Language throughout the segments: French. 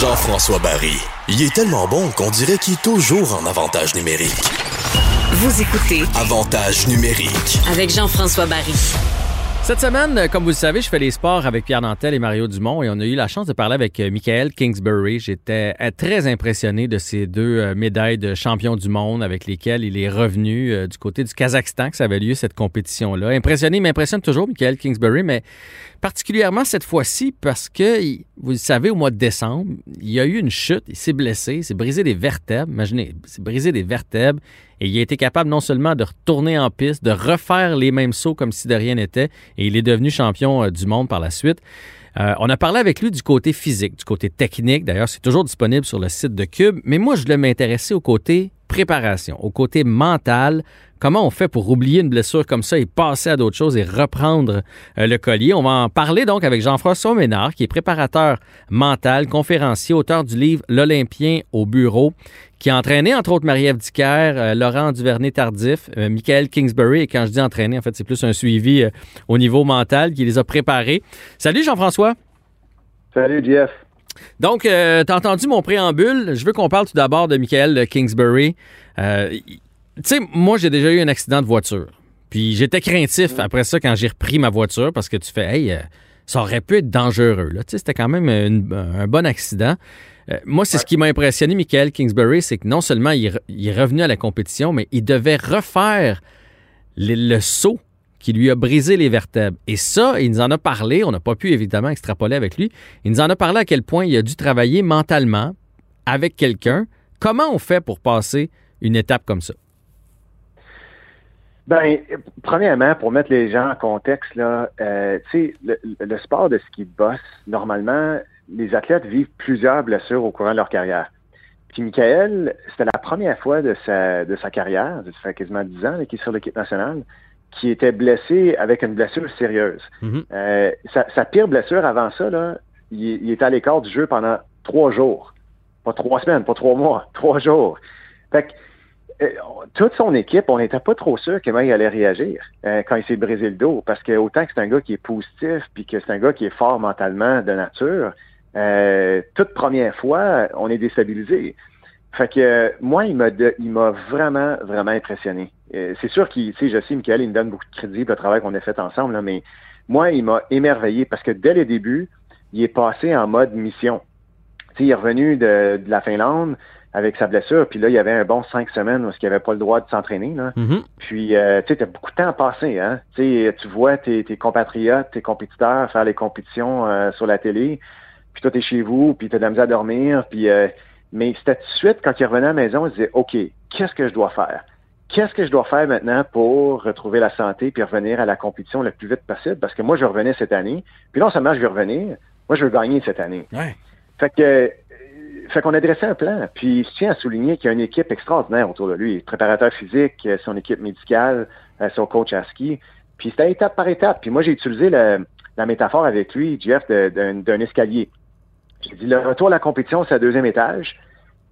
Jean-François Barry. Il est tellement bon qu'on dirait qu'il est toujours en avantage numérique. Vous écoutez Avantage numérique. avec Jean-François Barry. Cette semaine, comme vous le savez, je fais les sports avec Pierre Nantel et Mario Dumont et on a eu la chance de parler avec euh, Michael Kingsbury. J'étais euh, très impressionné de ces deux euh, médailles de champion du monde avec lesquelles il est revenu du côté du Kazakhstan que ça avait lieu cette compétition-là. Impressionné, il m'impressionne toujours Michael Kingsbury, mais particulièrement cette fois-ci parce que, vous le savez, au mois de décembre, il y a eu une chute, il s'est blessé, il s'est brisé des vertèbres. Imaginez, il s'est brisé des vertèbres et il a été capable non seulement de retourner en piste, de refaire les mêmes sauts comme si de rien n'était et il est devenu champion euh, du monde par la suite. Euh, on a parlé avec lui du côté physique, du côté technique. D'ailleurs, c'est toujours disponible sur le site de Cube. Mais moi, je voulais m'intéresser au côté préparation, au côté mental. Comment on fait pour oublier une blessure comme ça et passer à d'autres choses et reprendre euh, le collier? On va en parler donc avec Jean-François Ménard, qui est préparateur mental, conférencier, auteur du livre L'Olympien au bureau, qui a entraîné entre autres Marie-Ève Dicker, euh, Laurent Duvernay-Tardif, euh, Michael Kingsbury. Et quand je dis entraîner, en fait, c'est plus un suivi euh, au niveau mental qui les a préparés. Salut Jean-François. Salut, Jeff. Donc, euh, t'as entendu mon préambule. Je veux qu'on parle tout d'abord de Michael Kingsbury. Tu sais, moi, j'ai déjà eu un accident de voiture. Puis j'étais craintif après ça quand j'ai repris ma voiture parce que tu fais, hey, euh, ça aurait pu être dangereux. Là. Tu sais, C'était quand même une- un bon accident. Euh, moi, c'est ce qui m'a impressionné, Michael Kingsbury, c'est que non seulement il, re- il est revenu à la compétition, mais il devait refaire le, le saut qui lui a brisé les vertèbres. Et ça, il nous en a parlé. On n'a pas pu évidemment extrapoler avec lui. Il nous en a parlé à quel point il a dû travailler mentalement avec quelqu'un. Comment on fait pour passer une étape comme ça? Ben, premièrement, pour mettre les gens en contexte, là, euh, tu sais, le, le sport de ski de boss, normalement, les athlètes vivent plusieurs blessures au courant de leur carrière. Puis Michael, c'était la première fois de sa, de sa carrière, ça fait quasiment 10 ans qu'il est sur l'équipe nationale, qui était blessé avec une blessure sérieuse. Mhm. Euh, sa, sa pire blessure avant ça, là, il, il était à l'écart du jeu pendant trois jours. Pas trois semaines, pas trois mois, trois jours. Fait que, toute son équipe, on n'était pas trop sûr comment il allait réagir euh, quand il s'est brisé le dos, parce que autant que c'est un gars qui est positif, puis que c'est un gars qui est fort mentalement de nature, euh, toute première fois, on est déstabilisé. Fait que euh, moi, il m'a il m'a vraiment, vraiment impressionné. Euh, c'est sûr qu'il, tu sais, je sais, Michael, il me donne beaucoup de crédit pour le travail qu'on a fait ensemble, là, mais moi, il m'a émerveillé parce que dès le début, il est passé en mode mission. Tu sais, il est revenu de la Finlande avec sa blessure, puis là, il y avait un bon cinq semaines où il n'avait pas le droit de s'entraîner. Là. Mhm. Puis, euh, tu sais, t'as beaucoup de temps à passer, hein. Tu tu vois tes, tes compatriotes, tes compétiteurs faire les compétitions euh, sur la télé, puis toi, t'es chez vous, puis t'as de la misère à dormir, puis... euh, mais c'était tout de suite, quand il revenait à la maison, il disait, OK, qu'est-ce que je dois faire? Qu'est-ce que je dois faire maintenant pour retrouver la santé puis revenir à la compétition le plus vite possible? Parce que moi, je revenais cette année. Puis non seulement je vais revenir, moi, je veux gagner cette année. Ouais. Fait que, fait qu'on a dressé un plan. Puis je tiens à souligner qu'il y a une équipe extraordinaire autour de lui. Préparateur physique, euh, son équipe médicale, euh, son coach à ski. Puis c'était étape par étape. Puis moi, j'ai utilisé la métaphore avec lui, Jeff, d'un escalier. J'ai dit, le retour à la compétition, c'est le deuxième étage.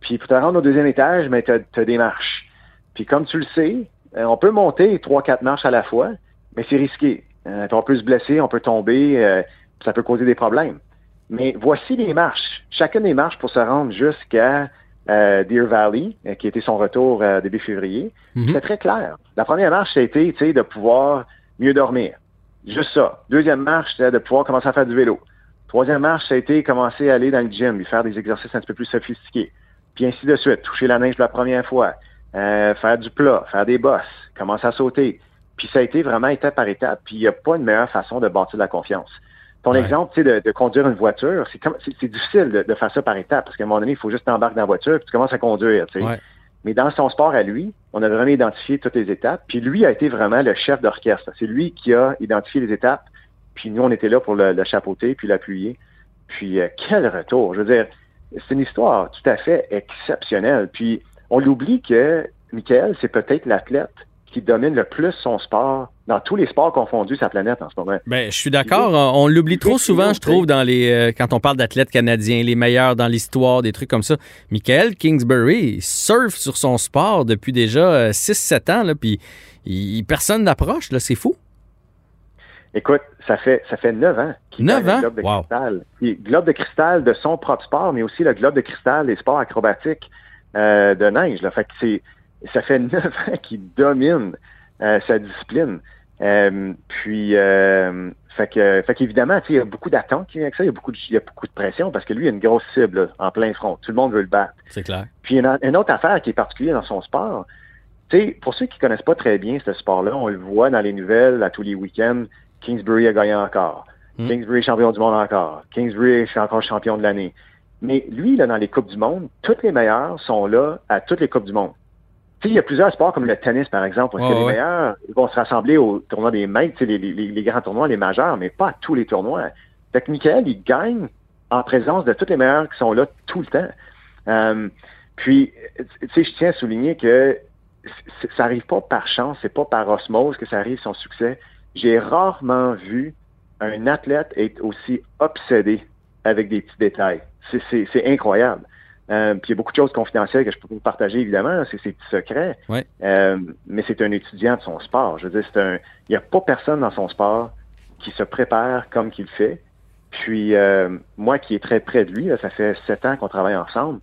Puis pour te rendre au deuxième étage, mais tu as, des marches. Puis comme tu le sais, euh, on peut monter trois, quatre marches à la fois, mais c'est risqué. Euh, on peut se blesser, on peut tomber, euh, ça peut causer des problèmes. Mais voici les marches. Chacune des marches pour se rendre jusqu'à euh, Deer Valley, euh, qui était son retour euh, début février. Mhm. C'était très clair. La première marche, c'était de pouvoir mieux dormir. Juste ça. Deuxième marche, c'était de pouvoir commencer à faire du vélo. Troisième marche, ça a été commencer à aller dans le gym, lui faire des exercices un petit peu plus sophistiqués. Puis ainsi de suite. Toucher la neige pour la première fois, euh, faire du plat, faire des bosses, commencer à sauter. Puis ça a été vraiment étape par étape. Puis il n'y a pas une meilleure façon de bâtir de la confiance. Ton Ouais. exemple, tu sais, de, de conduire une voiture, c'est comme c'est c'est difficile de, de faire ça par étapes parce qu'à un moment donné, il faut juste t'embarquer dans la voiture puis tu commences à conduire. tu sais. Ouais. Mais dans son sport à lui, on a vraiment identifié toutes les étapes. Puis lui a été vraiment le chef d'orchestre. C'est lui qui a identifié les étapes. Puis nous, on était là pour le, le chapeauter puis l'appuyer. Puis euh, quel retour! Je veux dire, c'est une histoire tout à fait exceptionnelle. Puis on l'oublie que Michael, c'est peut-être l'athlète qui domine le plus son sport dans tous les sports confondus sa planète en ce moment. Ben, je suis d'accord. On, l'oublie trop souvent, je trouve, dans les euh, quand on parle d'athlètes canadiens, les meilleurs dans l'histoire, des trucs comme ça. Michael Kingsbury surfe sur son sport depuis déjà 6-7 ans, là, puis il- personne n'approche, là, c'est fou. Écoute, ça fait ça fait neuf ans qu'il ans? le globe de Wow. cristal. Puis, globe de cristal de son propre sport, mais aussi le globe de cristal des sports acrobatiques euh, de neige. Là. Fait que c'est ça fait neuf ans qu'il domine euh, sa discipline. Euh, puis euh, fait que fait qu'évidemment, tu sais, il y a beaucoup d'attentes qui vient avec ça, il y a beaucoup de, il y a beaucoup de pression parce que lui, il a une grosse cible là, en plein front. Tout le monde veut le battre. C'est clair. Puis une, une autre affaire qui est particulière dans son sport, tu sais, pour ceux qui connaissent pas très bien ce sport-là, on le voit dans les nouvelles à tous les week-ends. Kingsbury a gagné encore. Mm. Kingsbury est champion du monde encore. Kingsbury est encore champion de l'année. Mais lui, là, dans les Coupes du Monde, tous les meilleurs sont là à toutes les Coupes du monde. Il y a plusieurs sports comme le tennis, par exemple, où que les ouais. meilleurs vont se rassembler au tournoi des sais, les, les- les grands tournois, les majeurs, mais pas à tous les tournois. Fait que Michael, il gagne en présence de tous les meilleurs qui sont là tout le temps. Euh, puis, tu sais, je tiens à souligner que ça arrive pas par chance, c'est pas par osmose que ça arrive son succès. J'ai rarement vu un athlète être aussi obsédé avec des petits détails. C'est incroyable. Euh, puis il y a beaucoup de choses confidentielles que je peux vous partager, évidemment, c'est ses petits secrets. Ouais. Euh, mais c'est un étudiant de son sport. Je veux dire, c'est un. Il n'y a pas personne dans son sport qui se prépare comme qu'il fait. Puis euh, moi qui est très près de lui, là, ça fait sept ans qu'on travaille ensemble,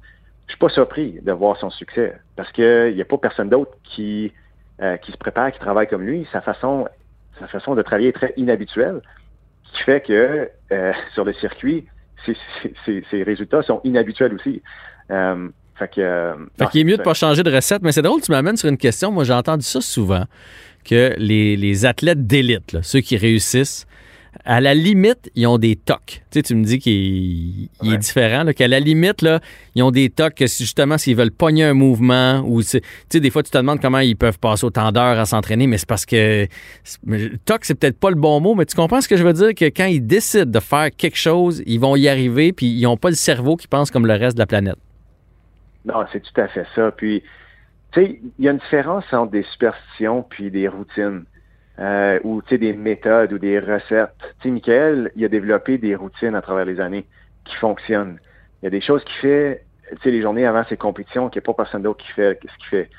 je suis pas surpris de voir son succès. Parce que il n'y a pas personne d'autre qui, euh, qui se prépare, qui travaille comme lui. Sa façon, sa façon de travailler est très inhabituelle, qui fait que euh, sur le circuit, ses- ses- ses résultats sont inhabituels aussi. Euh, fait que, euh, Fait qu'il est mieux de c'est- pas changer de recette, mais c'est drôle, tu m'amènes sur une question. Moi, j'ai entendu ça souvent, que les, les athlètes d'élite, ceux qui réussissent, à la limite, ils ont des tocs. Tu sais, tu me dis qu'il il est différent, qu'à la limite, là, ils ont des tocs que justement, s'ils veulent pogner un mouvement ou, tu sais, des fois, tu te demandes comment ils peuvent passer autant d'heures à s'entraîner, mais c'est parce que toc, c'est peut-être pas le bon mot, mais tu comprends ce que je veux dire? Que quand ils décident de faire quelque chose, ils vont y arriver, puis ils n'ont pas le cerveau qui pense comme le reste de la planète. Non, c'est tout à fait ça. Puis, tu sais, il y a une différence entre des superstitions puis des routines. Euh, ou, tu sais, des méthodes ou des recettes. Tu sais, Michael, il a développé des routines à travers les années qui fonctionnent. Il y a des choses qu'il fait, tu sais, les journées avant ses compétitions, qu'il n'y a pas personne d'autre qui fait ce qu'il fait.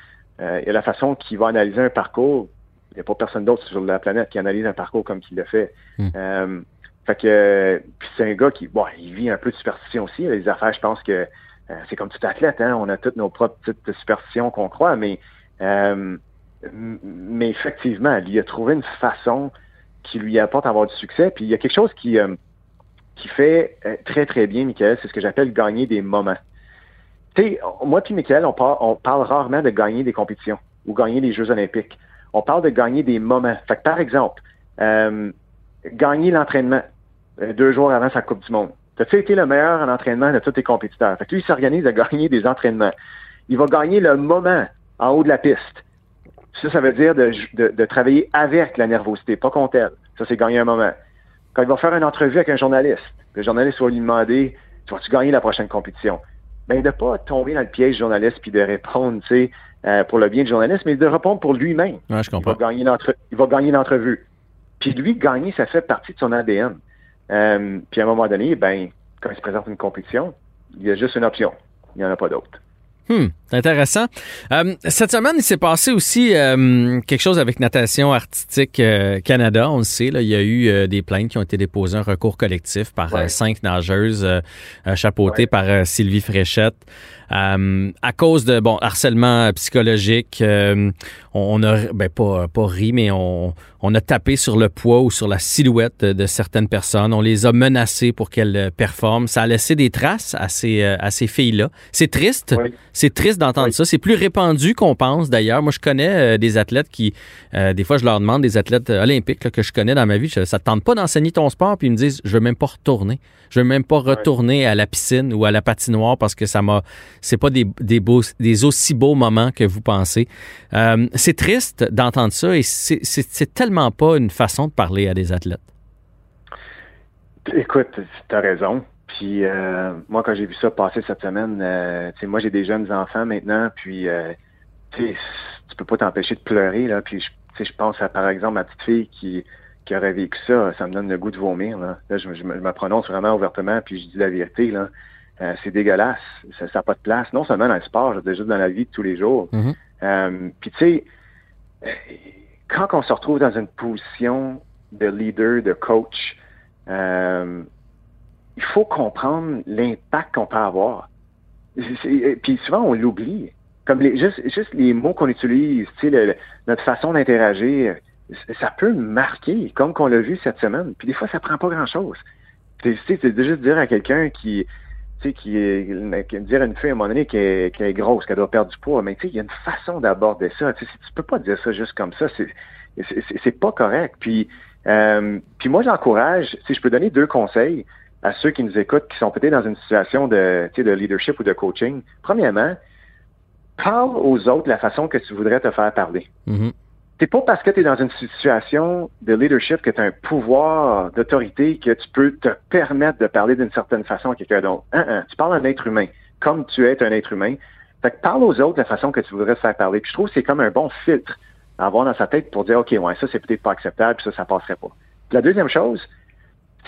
Euh, il y a la façon qu'il va analyser un parcours. Il n'y a pas personne d'autre sur la planète qui analyse un parcours comme qu'il le fait. Hmm. Euh, fait que, puis c'est un gars qui, bon, il vit un peu de superstition aussi. Les affaires, je pense que euh, c'est comme tout athlète, hein? on a toutes nos propres petites superstitions qu'on croit, mais, euh, mais effectivement, il a trouvé une façon qui lui apporte à avoir du succès. Puis il y a quelque chose qui, euh, qui fait euh, très, très bien, Michael, c'est ce que j'appelle gagner des moments. Tu sais, moi puis Michael, on, par- on parle rarement de gagner des compétitions ou gagner des Jeux olympiques. On parle de gagner des moments. Fait que, par exemple, euh, gagner l'entraînement deux jours avant sa Coupe du Monde. T'as-tu été le meilleur en entraînement de tous tes compétiteurs? Fait que lui, il s'organise à gagner des entraînements. Il va gagner le moment en haut de la piste. Ça, ça veut dire de, de- de travailler avec la nervosité, pas contre elle. Ça, c'est gagner un moment. Quand il va faire une entrevue avec un journaliste, le journaliste va lui demander Tu vas-tu gagner la prochaine compétition? Ben, de pas tomber dans le piège du journaliste puis de répondre, tu sais, euh, pour le bien du journaliste, mais de répondre pour lui-même. Ouais, je comprends. il va gagner l'entrevue. Puis lui, gagner, ça fait partie de son ADN. Euh, puis à un moment donné, ben, quand il se présente une compétition, il y a juste une option. Il n'y en a pas d'autre. C'est intéressant. Euh, cette semaine, il s'est passé aussi euh, quelque chose avec Natation Artistique euh, Canada. On le sait, là, il y a eu euh, des plaintes qui ont été déposées, un recours collectif par Ouais. euh, cinq nageuses chapeautées Ouais. par Sylvie Fréchette. Euh, à cause de bon harcèlement psychologique, euh, on, on a ben pas pas ri, mais on, on a tapé sur le poids ou sur la silhouette de, de certaines personnes. On les a menacées pour qu'elles euh, performent. Ça a laissé des traces à ces euh, à ces filles-là. C'est triste. Oui. C'est triste d'entendre Oui. ça. C'est plus répandu qu'on pense d'ailleurs. Moi, je connais euh, des athlètes qui, euh, des fois, je leur demande, des athlètes euh, olympiques là, que je connais dans ma vie, je- ça te tente pas d'enseigner ton sport, puis ils me disent, je veux même pas retourner. Je veux même pas retourner à la piscine ou à la patinoire parce que ça m'a, c'est pas des, des, beaux, des aussi beaux moments que vous pensez. Euh, c'est triste d'entendre ça et c'est, tellement pas une façon de parler à des athlètes. Écoute, tu as raison. Puis euh, moi, quand j'ai vu ça passer cette semaine, euh, moi j'ai des jeunes enfants maintenant, puis euh, tu peux pas t'empêcher de pleurer là. Puis je, pense à par exemple ma petite fille qui qui aurait vécu ça, ça me donne le goût de vomir là. Là, je, je me prononce vraiment ouvertement, puis je dis la vérité là. Euh, c'est dégueulasse, ça n'a pas de place. Non seulement dans le sport, je veux dire, juste dans la vie de tous les jours. Mhm. Euh, puis tu sais, euh, quand on se retrouve dans une position de leader, de coach, euh, il faut comprendre l'impact qu'on peut avoir. Puis souvent, on l'oublie. Comme les, juste, juste les mots qu'on utilise, tu sais, notre façon d'interagir, ça peut marquer, comme qu'on l'a vu cette semaine. Puis des fois, ça prend pas grand-chose. Tu sais, c'est juste dire à quelqu'un qui, tu sais, qui est, dire à une fille à un moment donné qu'elle est grosse, qu'elle doit perdre du poids, mais tu sais, il y a une façon d'aborder ça. Tu sais, tu peux pas dire ça juste comme ça. C'est, pas correct. Puis, euh, puis moi, j'encourage, si je peux donner deux conseils à ceux qui nous écoutent, qui sont peut-être dans une situation de, de leadership ou de coaching. Premièrement, parle aux autres de la façon que tu voudrais te faire parler. Mm-hmm. C'est pas parce que tu es dans une situation de leadership que tu as un pouvoir d'autorité que tu peux te permettre de parler d'une certaine façon à quelqu'un d'autre. Hein, hein, tu parles à un être humain, comme tu es un être humain. Fait que parle aux autres de la façon que tu voudrais te faire parler. Puis je trouve que c'est comme un bon filtre à avoir dans sa tête pour dire, OK, ouais, ça, c'est peut-être pas acceptable, puis ça, ça passerait pas. la deuxième chose,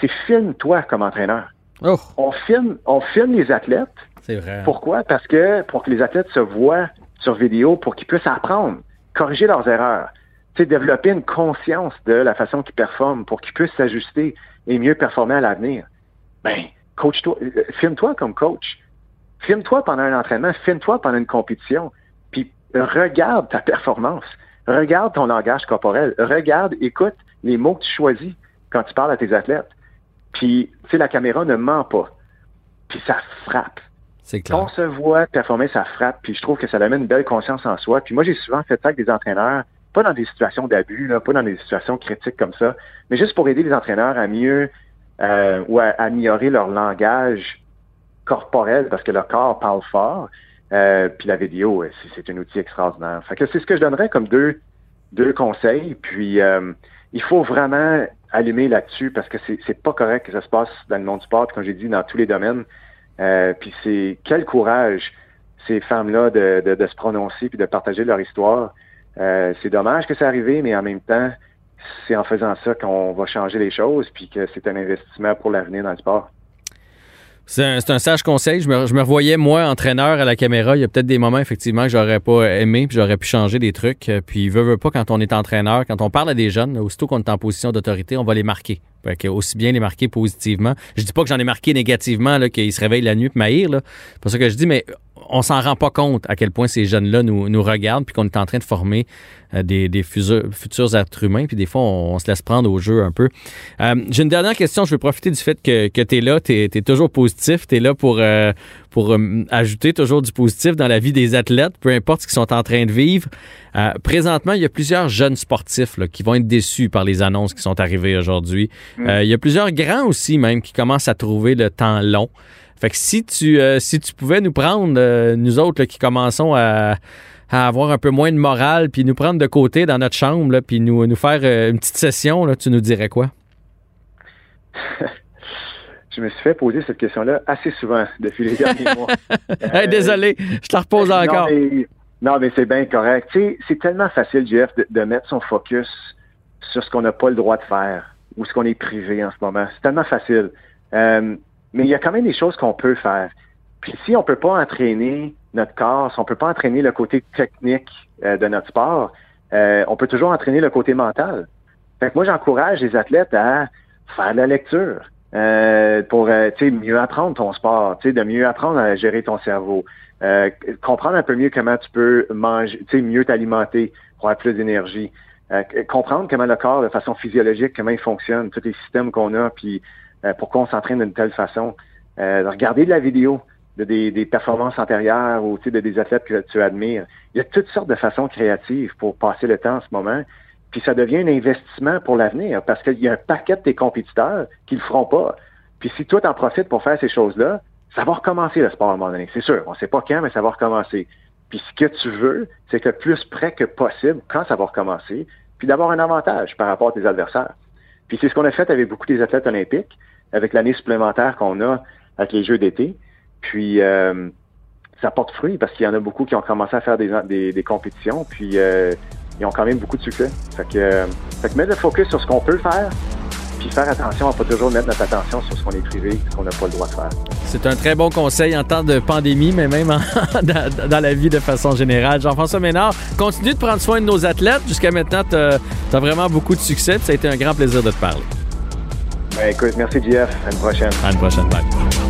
c'est filme-toi comme entraîneur. Oh. On filme, on filme les athlètes. C'est vrai. Pourquoi? Parce que pour que les athlètes se voient sur vidéo, pour qu'ils puissent apprendre, corriger leurs erreurs développer une conscience de la façon qu'ils performent pour qu'ils puissent s'ajuster et mieux performer à l'avenir. Ben, coach-toi, euh, filme-toi comme coach. Filme-toi pendant un entraînement, filme-toi pendant une compétition, puis regarde ta performance, regarde ton langage corporel, regarde, écoute les mots que tu choisis quand tu parles à tes athlètes. Puis, tu sais, la caméra ne ment pas. Puis ça frappe. Clair. Quand on se voit performer, ça frappe. Puis je trouve que ça amène une belle conscience en soi. Puis moi, j'ai souvent fait ça avec des entraîneurs pas dans des situations d'abus, pas dans des situations critiques comme ça, mais juste pour aider les entraîneurs à mieux euh, ou à, améliorer leur langage corporel parce que leur corps parle fort. Euh, puis la vidéo, c'est un outil extraordinaire. Fait que c'est ce que je donnerais comme deux, deux conseils. Puis euh, il faut vraiment allumer là-dessus parce que c'est pas correct que ça se passe dans le monde du sport, comme j'ai dit, dans tous les domaines. Puis c'est quel courage ces femmes-là de, de, se prononcer puis de partager leur histoire. Euh, c'est dommage que ça arrive, mais en même temps, c'est en faisant ça qu'on va changer les choses, puis que c'est un investissement pour l'avenir dans le sport. C'est un, sage conseil. Je me, je revoyais, moi, entraîneur à la caméra. Il y a peut-être des moments, effectivement, que j'aurais pas aimé, puis j'aurais pu changer des trucs. Puis, veut, veut pas, quand on est entraîneur, quand on parle à des jeunes, aussitôt qu'on est en position d'autorité, on va les marquer. Fait que aussi bien les marquer positivement. Je dis pas que j'en ai marqué négativement, qu'ils se réveillent la nuit et là. C'est ça que je dis, mais on s'en rend pas compte à quel point ces jeunes-là nous, nous regardent puis qu'on est en train de former euh, des, des futurs, êtres humains. Puis des fois, on, se laisse prendre au jeu un peu. Euh, j'ai une dernière question. Je veux profiter du fait que, que tu es là. Tu es, toujours positif. Tu es là pour, euh, pour ajouter toujours du positif dans la vie des athlètes, peu importe ce qu'ils sont en train de vivre. présentement, il y a plusieurs jeunes sportifs là, qui vont être déçus par les annonces qui sont arrivées aujourd'hui. Mm. il y a plusieurs grands aussi même qui commencent à trouver le temps long. Fait que si tu, euh, si tu pouvais nous prendre, euh, nous autres qui commençons à, avoir un peu moins de morale, puis nous prendre de côté dans notre chambre, puis nous, nous faire euh, une petite session, là, tu nous dirais quoi? je me suis fait poser cette question-là assez souvent depuis les derniers mois. désolé, je te la repose encore. Non, mais, c'est bien correct. c'est tellement facile, Jeff, de, mettre son focus sur ce qu'on n'a pas le droit de faire ou ce qu'on est privé en ce moment. C'est tellement facile. Mais il y a quand même des choses qu'on peut faire. Puis si on peut pas entraîner notre corps, si on peut pas entraîner le côté technique euh, de notre sport, euh, on peut toujours entraîner le côté mental. Fait que moi, j'encourage les athlètes à faire de la lecture euh, pour mieux apprendre ton sport, de mieux apprendre à gérer ton cerveau, comprendre un peu mieux comment tu peux manger, mieux t'alimenter pour avoir plus d'énergie, comprendre comment le corps, de façon physiologique, comment il fonctionne, tous les systèmes qu'on a, puis euh, pourquoi on s'entraîne d'une telle façon. Euh, regarder de la vidéo de des, performances antérieures ou de des athlètes que tu admires. Il y a toutes sortes de façons créatives pour passer le temps en ce moment. Puis ça devient un investissement pour l'avenir parce qu'il y a un paquet de tes compétiteurs qui le feront pas. Puis si toi, t'en profites pour faire ces choses-là, ça va recommencer le sport à un moment donné. C'est sûr, on sait pas quand, mais ça va recommencer. Puis ce que tu veux, c'est que plus près que possible, quand ça va recommencer, puis d'avoir un avantage par rapport à tes adversaires. Puis c'est ce qu'on a fait avec beaucoup des athlètes olympiques avec l'année supplémentaire qu'on a avec les Jeux d'été. Puis euh, ça porte fruit parce qu'il y en a beaucoup qui ont commencé à faire des, des, compétitions, puis euh, ils ont quand même beaucoup de succès. Fait que, euh, fait que mettre le focus sur ce qu'on peut faire, puis faire attention à pas toujours mettre notre attention sur ce qu'on est privé, ce qu'on n'a pas le droit de faire. C'est un très bon conseil en temps de pandémie, mais même dans, dans, la vie de façon générale. Jean-François Ménard, continue de prendre soin de nos athlètes. Jusqu'à maintenant, tu as, vraiment beaucoup de succès. Ça a été un grand plaisir de te parler. Ben, écoute, merci, Jeff. À une prochaine. À une prochaine. Bye.